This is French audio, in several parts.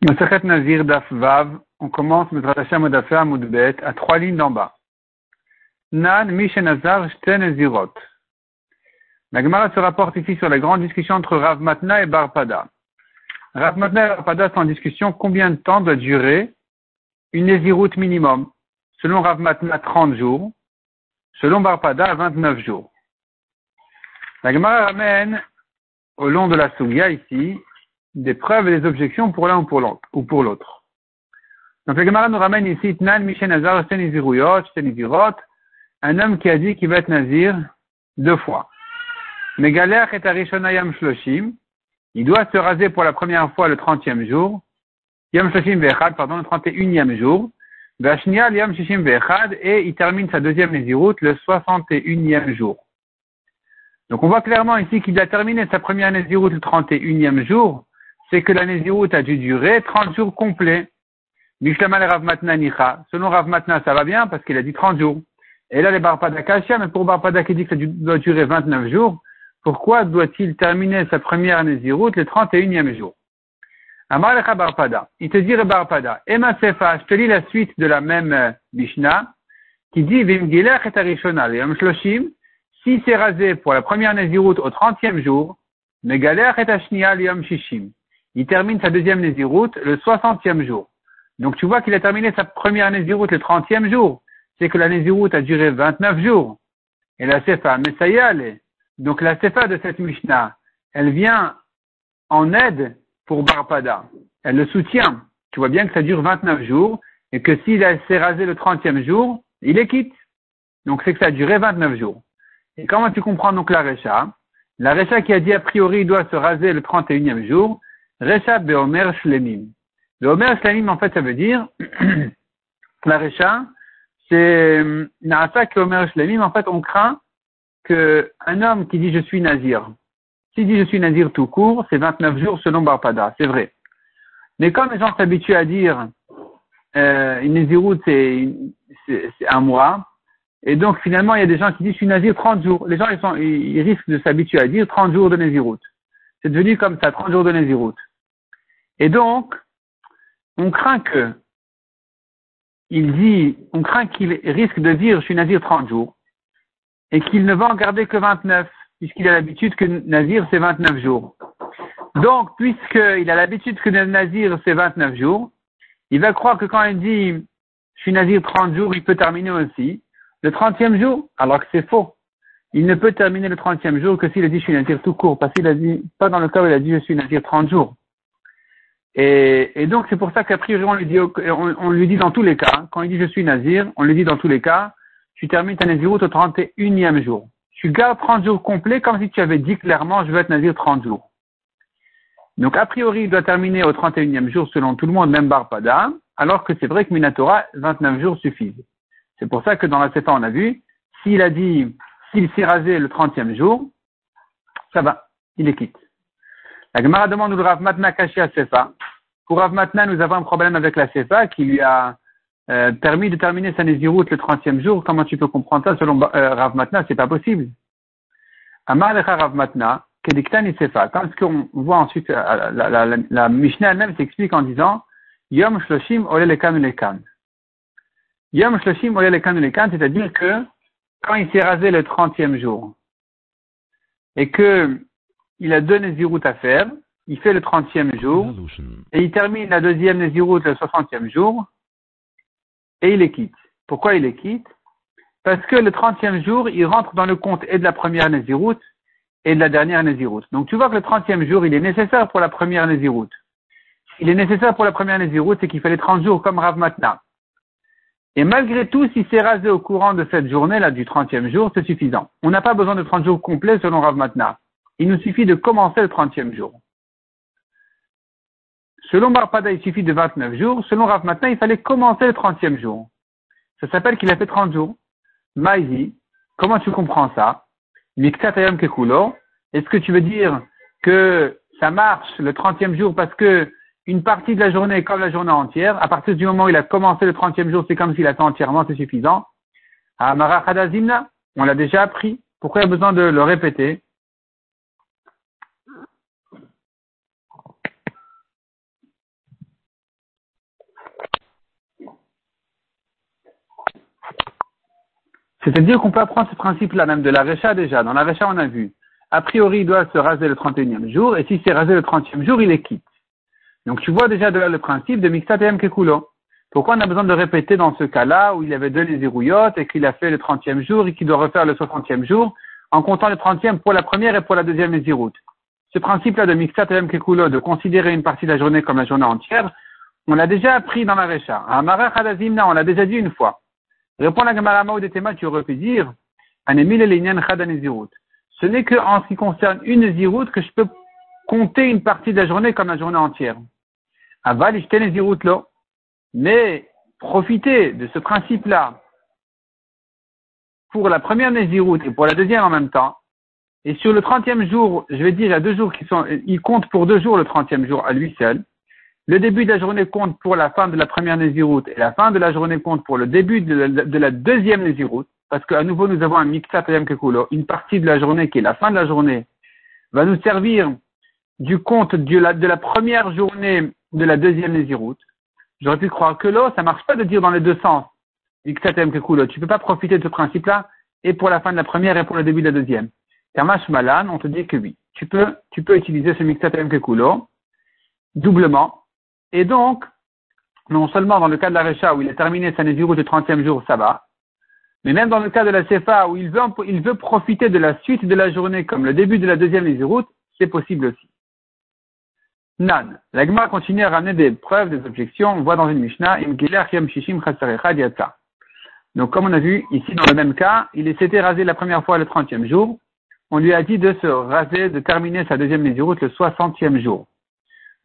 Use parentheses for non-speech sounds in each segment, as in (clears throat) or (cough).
Masachet Nazir Daf Vav, on commence à trois lignes d'en bas. Nan Mishenazar Shten Nazirot. La Gemara se rapporte ici sur la grande discussion entre Rav Matna et Barpada. Rav Matna et Barpada sont en discussion combien de temps doit durer une Néziroute minimum. Selon Rav Matna, 30 jours. Selon Barpada, 29 jours. La Gemara ramène au long de la Sugia ici des preuves et des objections pour l'un ou pour l'autre. Donc le Gemara nous ramène ici Tnan Mishen Nazar un homme qui a dit qu'il va être nazir deux fois. Mais galère est à Yam Shloshim, il doit se raser pour la première fois le trentième jour, Shloshim Vechad, pardon, le trente et unième jour, Vashnial Yam Shishim Vechad, et il termine sa deuxième Néziroute le soixante et unième jour. Donc on voit clairement ici qu'il a terminé sa première Néziroute le trente et unième jour, c'est que la Nézirut a dû durer 30 jours complets. Mishlamal Rav Matna Nicha. Selon Rav Matna, ça va bien parce qu'il a dit 30 jours. Et là, les Barpada Kashia, mais pour Barpada qui dit que ça doit durer 29 jours, pourquoi doit-il terminer sa première Nézirut le 31e jour? Amalecha Barpada. Il te dit Barpada. Emma Sefa, je te lis la suite de la même euh, Mishnah, qui dit Vimgilech et Arishona, Yom Shloshim, si c'est rasé pour la première Nézirut au 30e jour, Megalech et Ashnia Yom Shishim il termine sa deuxième Néziroute le 60e jour. Donc tu vois qu'il a terminé sa première Néziroute le 30e jour. C'est que la Néziroute a duré 29 jours. Et la Sefa, mais ça y est, donc la Sefa de cette Mishnah, elle vient en aide pour Barpada. Elle le soutient. Tu vois bien que ça dure 29 jours et que s'il s'est rasé le 30e jour, il est quitte. Donc c'est que ça a duré 29 jours. Et comment tu comprends donc la Recha? La Recha qui a dit a priori il doit se raser le 31e jour, Recha Beomer Shlemim. Beomer Shlemim, en fait, ça veut dire, (clears throat) la Recha, c'est Naasa Beomer Shlemim, en fait, on craint qu'un homme qui dit je suis nazir, s'il dit je suis nazir tout court, c'est 29 jours selon Barpada, c'est vrai. Mais comme les gens s'habituent à dire euh, une naziroute c'est un mois, et donc finalement il y a des gens qui disent je suis nazir 30 jours. Les gens ils, sont, ils, risquent de s'habituer à dire 30 jours de naziroute. C'est devenu comme ça, 30 jours de naziroute. Et donc, on craint que, il dit, on craint qu'il risque de dire je suis nazir 30 jours et qu'il ne va en garder que 29 puisqu'il a l'habitude que nazir c'est 29 jours. Donc, puisqu'il a l'habitude que nazir c'est 29 jours, il va croire que quand il dit je suis nazir 30 jours, il peut terminer aussi le 30e jour, alors que c'est faux. Il ne peut terminer le 30e jour que s'il a dit je suis nazir tout court, parce qu'il a dit, pas dans le cas où il a dit je suis nazir 30 jours. Et, donc c'est pour ça qu'a priori on lui dit, on, lui dit dans tous les cas, quand il dit je suis nazir, on lui dit dans tous les cas, tu termines ta naziroute au 31e jour. Tu gardes 30 jours complets comme si tu avais dit clairement je veux être nazir 30 jours. Donc a priori il doit terminer au 31e jour selon tout le monde, même Barpada, alors que c'est vrai que Minatora, 29 jours suffisent. C'est pour ça que dans la CEPA on a vu, s'il a dit, s'il s'est rasé le 30e jour, ça va, il est quitte. La Gemara demande où Rav Matna caché à Sefa. Pour Rav Matna, nous avons un problème avec la Sefa qui lui a euh, permis de terminer sa Néziroute le 30e jour. Comment tu peux comprendre ça? Selon euh, Rav Matna C'est pas possible. Amar Rav Matna, kediktan Sefa. Quand qu'on voit ensuite, euh, la, la, la, la Mishnah elle-même s'explique en disant Yom Shloshim ole lekan lekan. Yom Shloshim ole lekan lekan, c'est-à-dire que quand il s'est rasé le 30e jour et que il a deux Néziroutes à faire, il fait le 30e jour, et il termine la deuxième Néziroute le 60e jour, et il les quitte. Pourquoi il les quitte? Parce que le 30e jour, il rentre dans le compte et de la première Néziroute et de la dernière Néziroute. Donc tu vois que le 30e jour, il est nécessaire pour la première Néziroute. Il est nécessaire pour la première Néziroute, c'est qu'il fallait 30 jours comme Rav Matna. Et malgré tout, si c'est rasé au courant de cette journée-là, du 30e jour, c'est suffisant. On n'a pas besoin de 30 jours complets selon Rav Matna. Il nous suffit de commencer le 30e jour. Selon Barpada, il suffit de 29 jours. Selon Rav Matna, il fallait commencer le 30e jour. Ça s'appelle qu'il a fait 30 jours. Maïzi, comment tu comprends ça? Kekulo. Est-ce que tu veux dire que ça marche le 30e jour parce que une partie de la journée est comme la journée entière? À partir du moment où il a commencé le 30e jour, c'est comme s'il a fait entièrement, c'est suffisant. Amara on l'a déjà appris. Pourquoi il a besoin de le répéter? C'est-à-dire qu'on peut apprendre ce principe-là, même de la Récha déjà. Dans la Récha, on a vu. A priori, il doit se raser le 31e jour, et si c'est rasé le 30e jour, il est quitte. Donc tu vois déjà de là le principe de Mixtat et Kekulo. Pourquoi on a besoin de répéter dans ce cas-là où il avait deux les et qu'il a fait le 30e jour et qu'il doit refaire le 60e jour en comptant le 30e pour la première et pour la deuxième Nézirut Ce principe-là de Mixtat et Kekulo, de considérer une partie de la journée comme la journée entière, on l'a déjà appris dans la Récha. À on l'a déjà dit une fois. Répond la Gemara ou des tu aurais pu dire, ce n'est qu'en ce qui concerne une zirut que je peux compter une partie de la journée comme la journée entière. Aval zirut là. Mais profiter de ce principe-là pour la première Nézirut et pour la deuxième en même temps, et sur le trentième jour, je vais dire, a deux jours qui sont, il compte pour deux jours le trentième jour à lui seul. Le début de la journée compte pour la fin de la première Nézirut et la fin de la journée compte pour le début de la, deuxième Nézirut, parce qu'à nouveau nous avons un Miksat Kekulo, une partie de la journée qui est la fin de la journée, va nous servir du compte de la, première journée de la deuxième Nézirut. J'aurais pu croire que l'eau, ça marche pas de dire dans les deux sens. Miksat Kekulo. Tu peux pas profiter de ce principe-là et pour la fin de la première et pour le début de la deuxième. Kamash Malan, on te dit que oui. Tu peux, tu peux utiliser ce Miksat Kekulo doublement et donc, non seulement dans le cas de la Recha où il a terminé sa Nézirut du 30e jour, ça va, mais même dans le cas de la Sefa où il veut, il veut profiter de la suite de la journée comme le début de la deuxième Nézirut, c'est possible aussi. Nan. L'agma continue à ramener des preuves, des objections. On voit dans une Mishnah, Donc, comme on a vu ici dans le même cas, il s'était rasé la première fois le 30e jour. On lui a dit de se raser, de terminer sa deuxième Nézirut le 60e jour.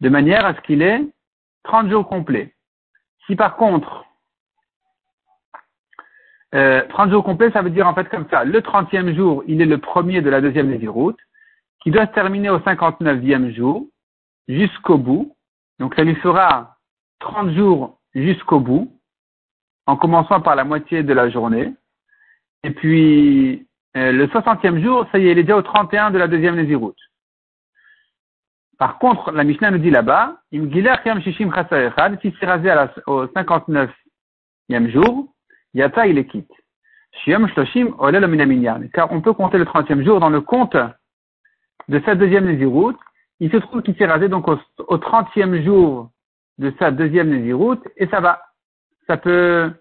De manière à ce qu'il ait 30 jours complets. Si par contre, euh, 30 jours complets, ça veut dire en fait comme ça, le 30e jour, il est le premier de la deuxième Nézirut, qui doit se terminer au 59e jour, jusqu'au bout. Donc ça lui fera 30 jours jusqu'au bout, en commençant par la moitié de la journée. Et puis, euh, le 60e jour, ça y est, il est déjà au 31 de la deuxième Nézirut. Par contre, la Mishnah nous dit là-bas, si c'est rasé au 59e jour, Yata il est quitte. Car on peut compter le 30e jour dans le compte de sa deuxième Nézirut. Il se trouve qu'il s'est rasé donc au, 30e jour de sa deuxième Nézirut et ça va. Ça peut,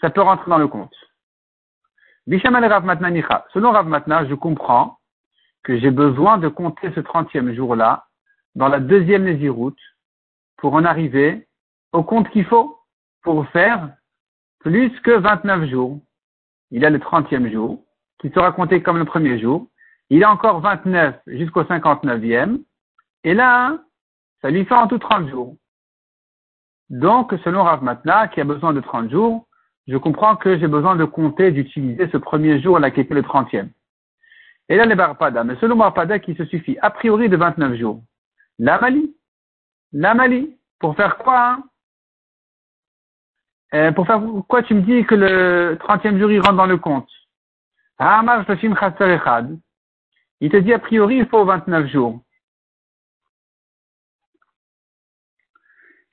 ça peut rentrer dans le compte. Bishamal Rav Selon Rav Matna, je comprends que j'ai besoin de compter ce 30e jour-là dans la deuxième Nézirut pour en arriver au compte qu'il faut pour faire plus que 29 jours. Il a le 30e jour, qui sera compté comme le premier jour. Il a encore 29 jusqu'au 59e. Et là, ça lui fait en tout 30 jours. Donc, selon Rav Matna, qui a besoin de 30 jours, je comprends que j'ai besoin de compter, d'utiliser ce premier jour-là qui était le 30e. Et là, les Barpada. Mais selon Barpada, qui se suffit a priori de 29 jours. La Mali. Pour faire quoi hein? Euh, Pour faire quoi tu me dis que le 30e jour il rentre dans le compte? Il te dit a priori il faut 29 jours.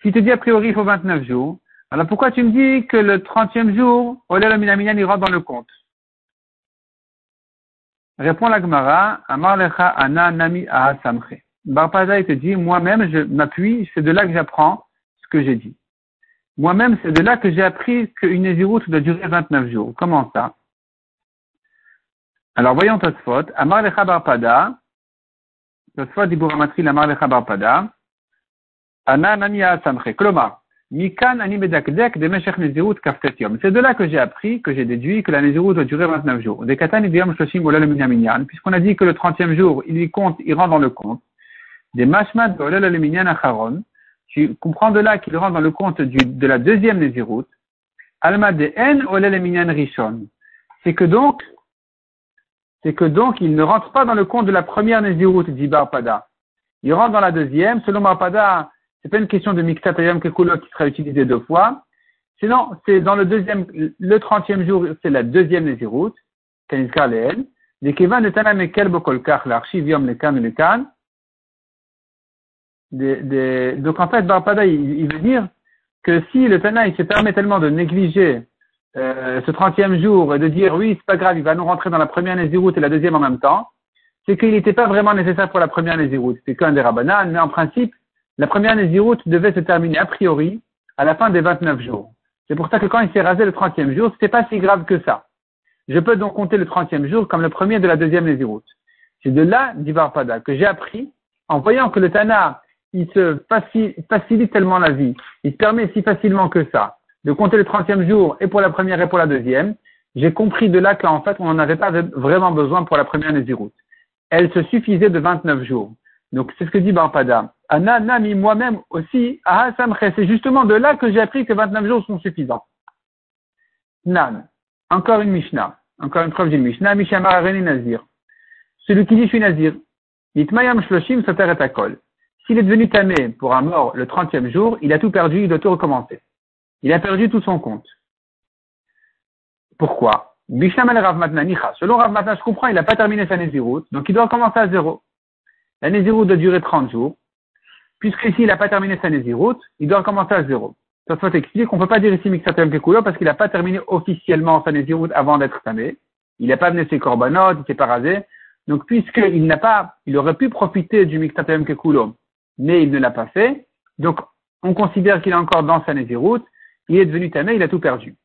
S'il te dit a priori il faut 29 jours, alors pourquoi tu me dis que le 30e jour, Olel Minaminan il rentre dans le compte? Répond la Gemara, Amar lecha ana nami samche. Barpada, il te dit, moi-même, je m'appuie, c'est de là que j'apprends ce que j'ai dit. Moi-même, c'est de là que j'ai appris qu'une Nézirut doit durer 29 jours. Comment ça? Alors, voyons Tosfot. Amar lecha barpada. Tosfot dit Bouramatri, Amar lecha barpada. Ana nania samche. Kloma. Mikan ani bedakdek de meshech Nézirut kaftetium. C'est de là que j'ai appris, que j'ai déduit que la Nézirut doit durer 29 jours. Des katan idiyam shoshim olel minyaminyan. Puisqu'on a dit que le 30e jour, il y compte, il rentre dans le compte des mashmat acharon, tu comprends de là qu'il rentre dans le compte de la deuxième Nézirut, alma de en rishon. C'est que donc, c'est que donc il ne rentre pas dans le compte de la première Nézirut, dit Barpada. Il rentre dans la deuxième. Selon Barpada, c'est pas une question de Miktatayam Kekulo qui sera utilisé deux fois. Sinon, c'est dans le deuxième, le trentième jour, c'est la deuxième Nézirut, Kanizkar Leel. Des Kevan de Tana Mekel Bokolkar, l'archive Yom Donc en fait, Barpada, il, veut dire que si le Tana il se permet tellement de négliger euh, ce trentième jour et de dire oui, c'est pas grave, il va nous rentrer dans la première Néziroute et la deuxième en même temps, c'est qu'il n'était pas vraiment nécessaire pour la première Néziroute. C'est qu'un des Rabbanan, mais en principe, la première Néziroute devait se terminer a priori à la fin des 29 jours. C'est pour ça que quand il s'est rasé le trentième jour, c'était pas si grave que ça. Je peux donc compter le trentième jour comme le premier de la deuxième Néziroute. C'est de là, dit Barpada, que j'ai appris, en voyant que le Tana, il se facilite tellement la vie, il se permet si facilement que ça, de compter le trentième jour et pour la première et pour la deuxième, j'ai compris de là qu'en fait, on n'en avait pas vraiment besoin pour la première Néziroute. Elle se suffisait de 29 jours. Donc, c'est ce que dit Barpada. Anna, Nami, moi-même aussi, ah, c'est justement de là que j'ai appris que 29 jours sont suffisants. Nan. Encore une Mishnah. Encore une preuve d'une Mishnah. Mishamar Nazir. Celui qui dit je suis Nazir. Itmayam Shloshim Soter et. S'il est devenu tamé pour un mort le 30e jour, il a tout perdu, il doit tout recommencer. Il a perdu tout son compte. Pourquoi? Rav Matna Selon Rav Matna, je comprends, il n'a pas terminé sa Nézirut, donc il doit recommencer à zéro. La Nézirut doit durer 30 jours. Puisqu'ici, il n'a pas terminé sa Nézirut, il doit recommencer à zéro. Ça faut expliquer qu'on ne peut pas dire ici Mixatem Kekulo parce qu'il n'a pas terminé officiellement sa Nézirut avant d'être tamé. Il n'a pas venu ses korbanot, il s'est pas rasé. Donc, puisqu'il n'a pas, il aurait pu profiter du Mixatem Kekulo, mais il ne l'a pas fait. Donc, on considère qu'il est encore dans sa Nézirut, il est devenu tamé, il a tout perdu.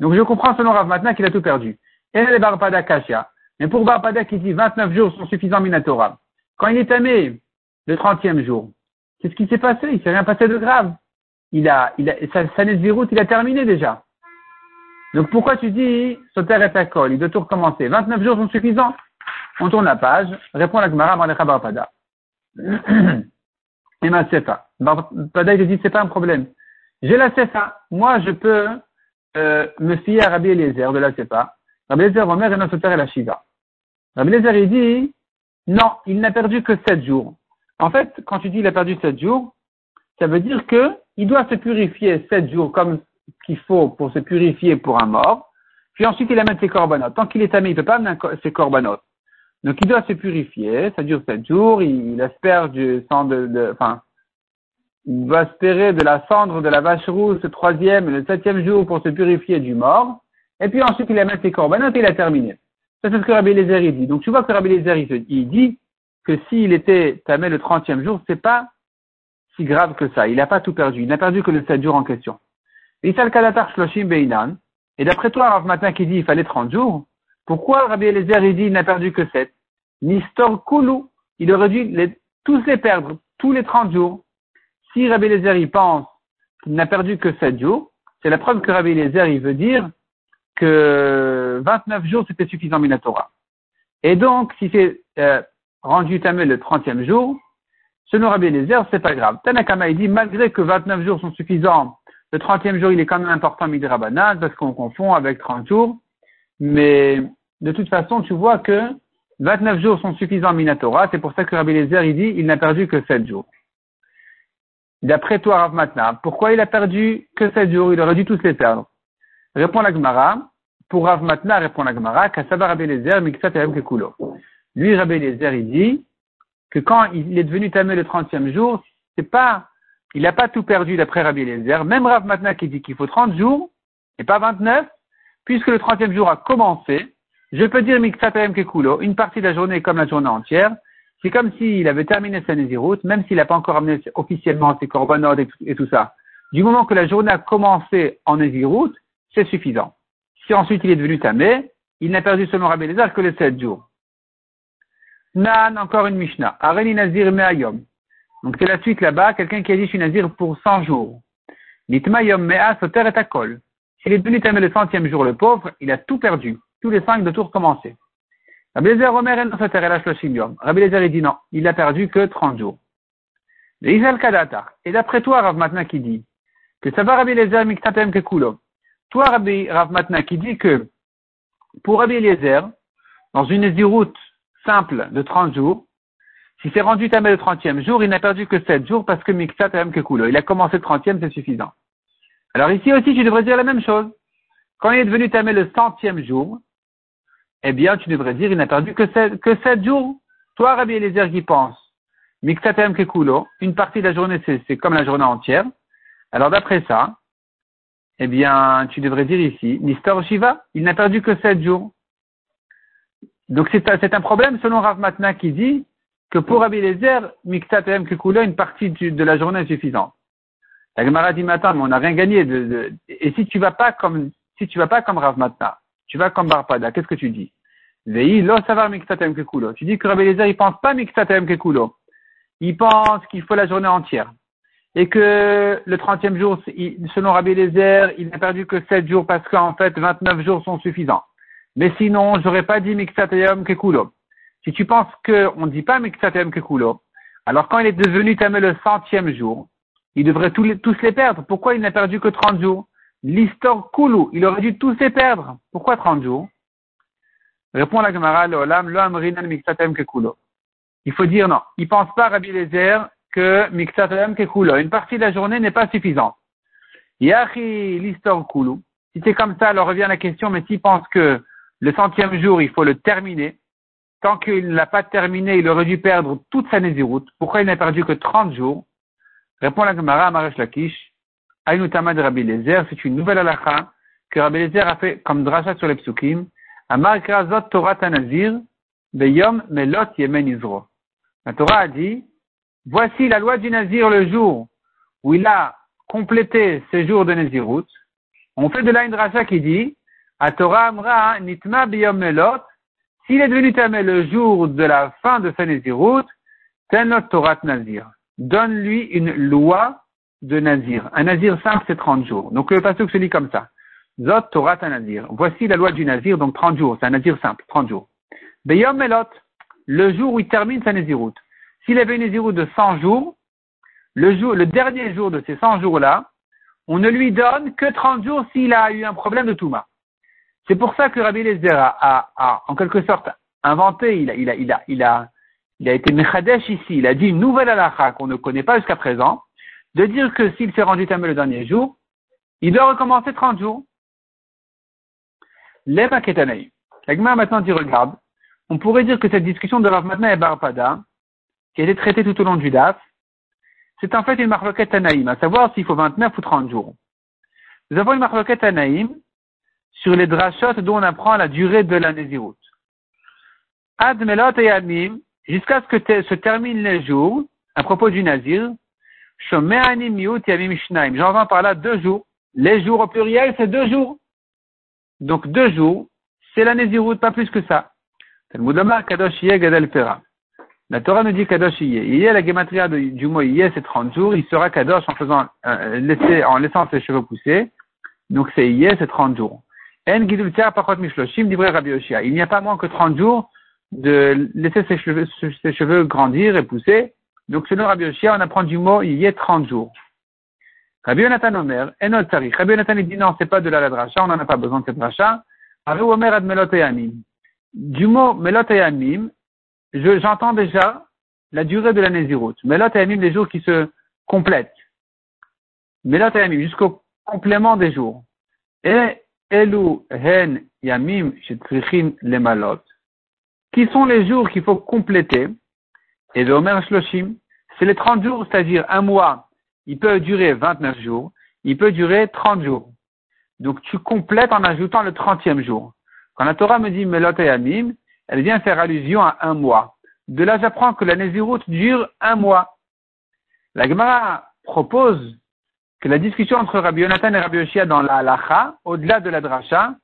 Donc, je comprends selon Rav Matna qu'il a tout perdu. Et les Barpada Kashia. Mais pour Barpada qui dit 29 jours sont suffisants Minatora, quand il est tamé le 30e jour, qu'est-ce qui s'est passé? Il s'est rien passé de grave. Il a, sa, sa il a terminé déjà. Donc pourquoi tu dis Soter et Takol, il doit tout recommencer 29 jours sont suffisants On tourne la page, répond la Gemara Barpada. (clears throat) Et ma sefa. Il te dit c'est pas un problème. J'ai la sefa. Moi je peux euh, me fier à Rabbi Eliezer de la sefa. Rabbi Eliezer Omer et notre Soter et la Shiva. Rabbi Eliezer il dit non, il n'a perdu que 7 jours. En fait, quand tu dis il a perdu 7 jours, ça veut dire que il doit se purifier 7 jours comme qu'il faut pour se purifier pour un mort, puis ensuite il amène ses corbanotes. Tant qu'il est tamé, il ne peut pas amener ses corbanotes. Donc il doit se purifier, ça dure 7 jours, il, espère du sang de, enfin, il va espérer de la cendre de la vache rouge le troisième et le septième jour pour se purifier du mort, et puis ensuite il amène ses corbanotes et il a terminé. Ça, c'est ce que Rabbi Lézer dit. Donc, tu vois que Rabbi Lézer, il, dit que s'il était tamé le 30e jour, c'est pas si grave que ça. Il n'a pas tout perdu. Il n'a perdu que le 7 jours en question. Et d'après toi, Rav Matin qui dit il fallait 30 jours, pourquoi Rabbi Eliezer il dit il n'a perdu que 7 Nistor Kulu, il aurait dû tous les perdre, tous les 30 jours. Si Rabbi Eliezer il pense qu'il n'a perdu que 7 jours, c'est la preuve que Rabbi Eliezer il veut dire que 29 jours, c'était suffisant Minatora. Et donc, si c'est euh, rendu tamé le 30e jour, selon Rabbi Eliezer, c'est pas grave. Tanakama, il dit, malgré que 29 jours sont suffisants, le 30e jour, il est quand même important Midrabanan, parce qu'on confond avec 30 jours. Mais, de toute façon, tu vois que 29 jours sont suffisants Minatora, c'est pour ça que Rabbi Eliezer, il dit, il n'a perdu que 7 jours. D'après toi, Rav Matna, pourquoi il a perdu que 7 jours? Il aurait dû tous les perdre. Répond la Gemara, pour Rav Matna, répond la Gemara, Kassaba Rabbi Lezer, Miksat Kekulo. Lui, Rabbi Lezer, il dit que quand il est devenu tamé le 30e jour, c'est pas, il n'a pas tout perdu d'après Rabbi Lezer. Même Rav Matna qui dit qu'il faut 30 jours, et pas 29, puisque le 30e jour a commencé, je peux dire Miksat Kekulo, une partie de la journée comme la journée entière, c'est comme s'il avait terminé sa Nézirut, même s'il n'a pas encore amené officiellement ses corbanotes et, tout ça. Du moment que la journée a commencé en Nézirut, c'est suffisant. Si ensuite il est devenu tamé, il n'a perdu selon Rabbi Lézard que les sept jours. Nan, encore une Mishnah. Areni Nazir Me'ayom. Donc c'est la suite là-bas, quelqu'un qui a dit je Nazir pour 100 jours. Nitmayom Mea Soter et Akol. S'il est devenu tamé le centième jour, le pauvre, il a tout perdu. Tous les cinq de tout recommencer. Rabbi Lézard Omer El. Rabbi Lézard dit non, il a perdu que 30 jours. Et d'après toi, Rav maintenant qui dit que ça va Rabbi Lézard Miktatem Kekulo. Toi, Rabbi Rav Matna, qui dit que pour Rabbi Eliezer, dans une route simple de 30 jours, si c'est rendu tamé le 30e jour, il n'a perdu que 7 jours parce que Miksat que Kekulo. Il a commencé le 30e, c'est suffisant. Alors ici aussi, tu devrais dire la même chose. Quand il est devenu tamé le centième jour, eh bien, tu devrais dire, il n'a perdu que 7, que 7 jours. Toi, Rabbi Eliezer, qui pense, Miktatem Kekulo, une partie de la journée, c'est comme la journée entière. Alors d'après ça, eh bien, tu devrais dire ici, Nistor Shiva, il n'a perdu que sept jours. Donc c'est un problème selon Rav Matna qui dit que pour Rabbi Lezer, Miktat Kekula, une partie de la journée est suffisante. La Gemara dit, mais attends, mais on n'a rien gagné. De, et si tu vas pas comme, si tu vas pas comme Rav Matna, tu vas comme Barpada, qu'est-ce que tu dis? Vei lo savar miktatem kekulo. Tu dis que Rabbi Lezer, il pense pas miktatem kekulo. Il pense qu'il faut la journée entière. Et que le trentième jour, selon Rabbi Lezer, il n'a perdu que sept jours parce qu'en fait, 29 jours sont suffisants. Mais sinon, j'aurais pas dit miktatem kekulo. Si tu penses qu'on ne dit pas miktatem kekulo, alors quand il est devenu tamé le centième jour, il devrait tous les, perdre. Pourquoi il n'a perdu que 30 jours? L'histoire koulou, il aurait dû tous les perdre. Pourquoi 30 jours? Répond la Gemara, lo amrinan miksatem kekulo. Il faut dire non. Il pense pas, Rabbi Lezer, que miksatem kekulo. Une partie de la journée n'est pas suffisante. Yachi l'histoire koulou. Si c'est comme ça, alors revient la question, mais s'il pense que le centième jour, il faut le terminer, tant qu'il ne l'a pas terminé, il aurait dû perdre toute sa nésiroute. Pourquoi il n'a perdu que 30 jours? Répond la Gemara à Maresh Lakish. Aïnoutama de Rabbi Lezer, c'est une nouvelle halakha que Rabbi Lezer a fait comme drachat sur les psukim. Amar Torah Tanazir, Beyom Melot Yemen Izro. La Torah a dit, voici la loi du Nazir le jour où il a complété ses jours de Nazirut. On fait de là une dracha qui dit, à Torah Amra Nitma Beyom Melot, s'il est devenu tamé le jour de la fin de sa Nazirut, Tenot Torah Nazir. Donne-lui une loi de Nazir. Un Nazir simple, c'est 30 jours. Donc le passage se lit comme ça. Zot Torah Nazir. Voici la loi du Nazir, donc 30 jours. C'est un Nazir simple, 30 jours. Beyom Melot, le jour où il termine sa Naziroute. S'il avait une Naziroute de 100 jours, le, jour, le dernier jour de ces 100 jours-là, on ne lui donne que 30 jours s'il a eu un problème de Touma. C'est pour ça que Rabbi Lezer a, a, en quelque sorte inventé, il a, il a, il a, il a, il a été Mechadesh ici, il a dit une nouvelle halakha qu'on ne connaît pas jusqu'à présent, de dire que s'il s'est rendu tamé le dernier jour, il doit recommencer 30 jours. Les Maketanaï. L'agma maintenant dit, regarde, on pourrait dire que cette discussion de Rav Matna et Barpada, qui a été traitée tout au long du DAF, c'est en fait une marloquette anaïm, à savoir s'il faut 29 ou 30 jours. Nous avons une marloquette anaïm sur les drachot dont on apprend la durée de la Nézirut. Ad melot et admim, jusqu'à ce que se terminent les jours, à propos du Nazir, J'entends par là deux jours. Les jours au pluriel, c'est deux jours. Donc deux jours, c'est la Nézirut, pas plus que ça. La Torah nous dit Kadosh Yeh. la gematria du mot Yeh, c'est 30 jours. Il sera Kadosh en faisant, euh, laisser, en laissant ses cheveux pousser. Donc c'est Yeh, c'est 30 jours. En Mishloshim, Il n'y a pas moins que 30 jours de laisser ses cheveux, ses cheveux grandir et pousser. Donc selon Rabbi Yoshia, on apprend du mot il y a 30 jours. Rabbi Yonatan Omer, Enol Tarich. Rabbi Yonatan dit non, c'est pas de la dracha, on n'en a pas besoin de cette dracha. Rabbi Omer ad melot Du mot melot j'entends déjà la durée de la Nézirut. Melot les jours qui se complètent. Melot jusqu'au complément des jours. Et Elu hen yamim shetrichin le malot qui sont les jours qu'il faut compléter. Et le Omer Shloshim, c'est les 30 jours, c'est-à-dire un mois, il peut durer 29 jours, il peut durer 30 jours. Donc tu complètes en ajoutant le 30e jour. Quand la Torah me dit Melot et Amim, elle vient faire allusion à un mois. De là, j'apprends que la Nézirut dure un mois. La Gemara propose que la discussion entre Rabbi Yonatan et Rabbi Yoshia dans la halacha, au-delà de la dracha,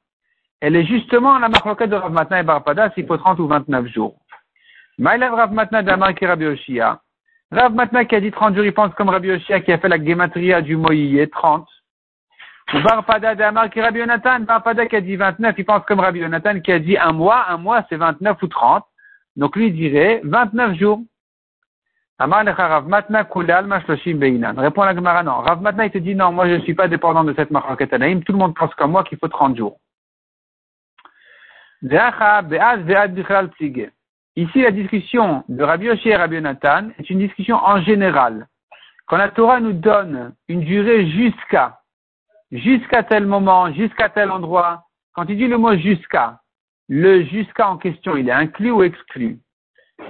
elle est justement la marloquette de Rav Matna et Barpada s'il faut 30 ou 29 jours. Maïlav Rav Matna d'Amar qui Rabbi. Rav Matna qui a dit 30 jours, il pense comme Rabbi Oshia qui a fait la gematria du Moïse, 30. Ou Barpada d'Amar qui Rabbi Barpada qui a dit 29, il pense comme Rabbi Yonatan qui a dit un mois, un mois c'est 29 ou 30. Donc lui dirait 29 jours. Amar Rav Matna beinan. Répond la Gemara non. Rav il te dit non, moi je ne suis pas dépendant de cette Anaïm, tout le monde pense comme moi qu'il faut 30 jours. Ici, la discussion de Rabbi Yoshi et Rabbi Yonatan est une discussion en général. Quand la Torah nous donne une durée jusqu'à, jusqu'à tel moment, jusqu'à tel endroit, quand il dit le mot jusqu'à, le jusqu'à en question, il est inclus ou exclu?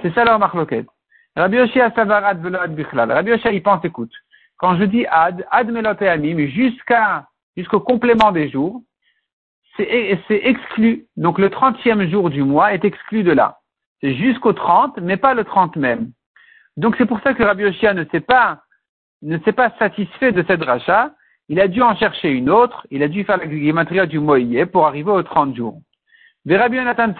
C'est ça leur marloquette. Rabbi Yoshi a savarad ad bichlal. Rabbi Yoshi, il pense, écoute, quand je dis ad, ad melot jusqu'à jusqu'au complément des jours, c'est exclu. Donc le 30e jour du mois est exclu de là. C'est jusqu'au 30, mais pas le 30 même. Donc c'est pour ça que Rabbi Yoshia ne s'est pas, satisfait de cette rachat. Il a dû en chercher une autre. Il a dû faire la gématria du moïe pour arriver aux 30 jours. Rabbi Yonatan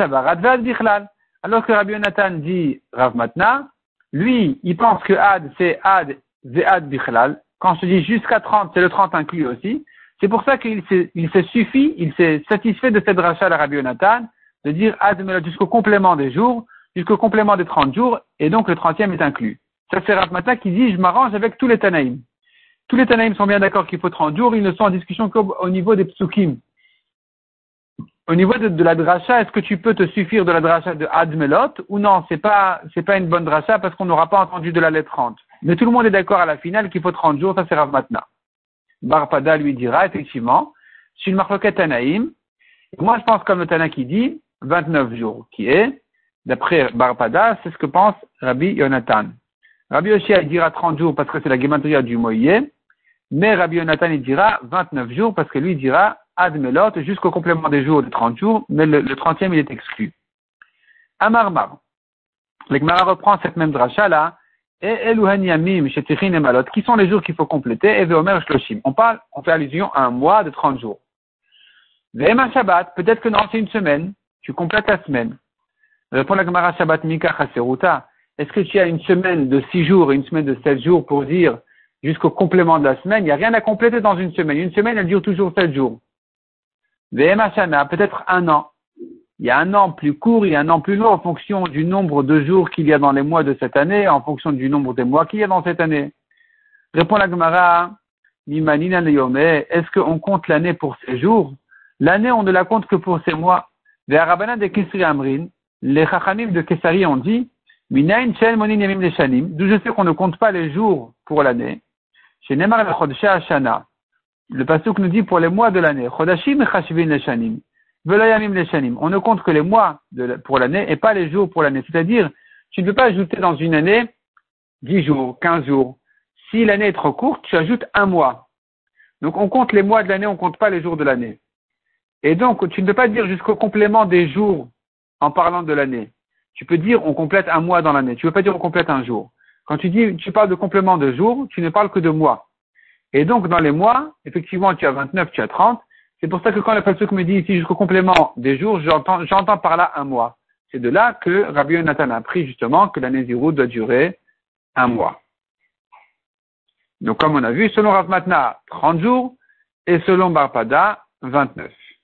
Alors que Rabbi Yonatan dit Rav Matna, lui, il pense que Ad, c'est Ad, Ad Bichlal. Quand je dis jusqu'à 30, c'est le 30 inclus aussi. C'est pour ça qu'il s'est suffi, il s'est satisfait de cette rachat à Rabbi Yonatan, de dire Ad jusqu'au complément des jours, jusqu'au complément des 30 jours, et donc le 30e est inclus. Ça, c'est Rav Matna qui dit, je m'arrange avec tous les Tanaïm. Tous les Tanaïm sont bien d'accord qu'il faut 30 jours, ils ne sont en discussion qu'au niveau des psukim. Au niveau de, la dracha, est-ce que tu peux te suffire de la dracha de Admelot ou non C'est pas c'est pas une bonne dracha parce qu'on n'aura pas entendu de la lettre 30. Mais tout le monde est d'accord à la finale qu'il faut 30 jours, ça c'est Rav Matna. Barpada lui dira effectivement, c'est une marloquette Tanaïm. Moi je pense comme le Tana qui dit 29 jours, qui est, d'après Barpada, c'est ce que pense Rabbi Yonatan. Rabbi Yoshia dira 30 jours parce que c'est la gematria du Moïse, mais Rabbi Yonatan il dira 29 jours parce que lui dira Admelot jusqu'au complément des jours de 30 jours, mais le, 30e il est exclu. Amarmar. L'Egmara reprend cette même dracha là, et Eluhan Yamim, et Malot, qui sont les jours qu'il faut compléter, et Veomer. On parle, on fait allusion à un mois de 30 jours. Vema Shabbat, peut-être que non, c'est une semaine, tu complètes la semaine. Répond la Gemara Shabbat Mika Chaseruta. Est-ce que tu as une semaine de 6 jours et une semaine de 7 jours pour dire jusqu'au complément de la semaine? Il n'y a rien à compléter dans une semaine. Une semaine, elle dure toujours 7 jours. Shana, peut-être un an. Il y a un an plus court, il y a un an plus long en fonction du nombre de jours qu'il y a dans les mois de cette année, en fonction du nombre de mois qu'il y a dans cette année. Répond la Gemara, est-ce qu'on compte l'année pour ces jours? L'année, on ne la compte que pour ces mois. Les Arabana de Kesri Amrin, les Chachamim de Kesari ont dit, d'où je sais qu'on ne compte pas les jours pour l'année. Chez Nemar Ashana, le pasuk nous dit pour les mois de l'année, Chodashim leshanim, leshanim. On ne compte que les mois pour l'année et pas les jours pour l'année. C'est-à-dire, tu ne peux pas ajouter dans une année 10 jours, 15 jours. Si l'année est trop courte, tu ajoutes un mois. Donc on compte les mois de l'année, on ne compte pas les jours de l'année. Et donc, tu ne peux pas dire jusqu'au complément des jours en parlant de l'année. Tu peux dire on complète un mois dans l'année. Tu ne peux pas dire on complète un jour. Quand tu dis, tu parles de complément de jours, tu ne parles que de mois. Et donc, dans les mois, effectivement, tu as 29, tu as 30. C'est pour ça que quand le Pasuk me dit ici jusqu'au complément des jours, j'entends, par là un mois. C'est de là que Rabbi Yonatan a appris justement que l'année Zirou doit durer un mois. Donc, comme on a vu, selon Rav Matna, 30 jours, et selon Barpada, 29.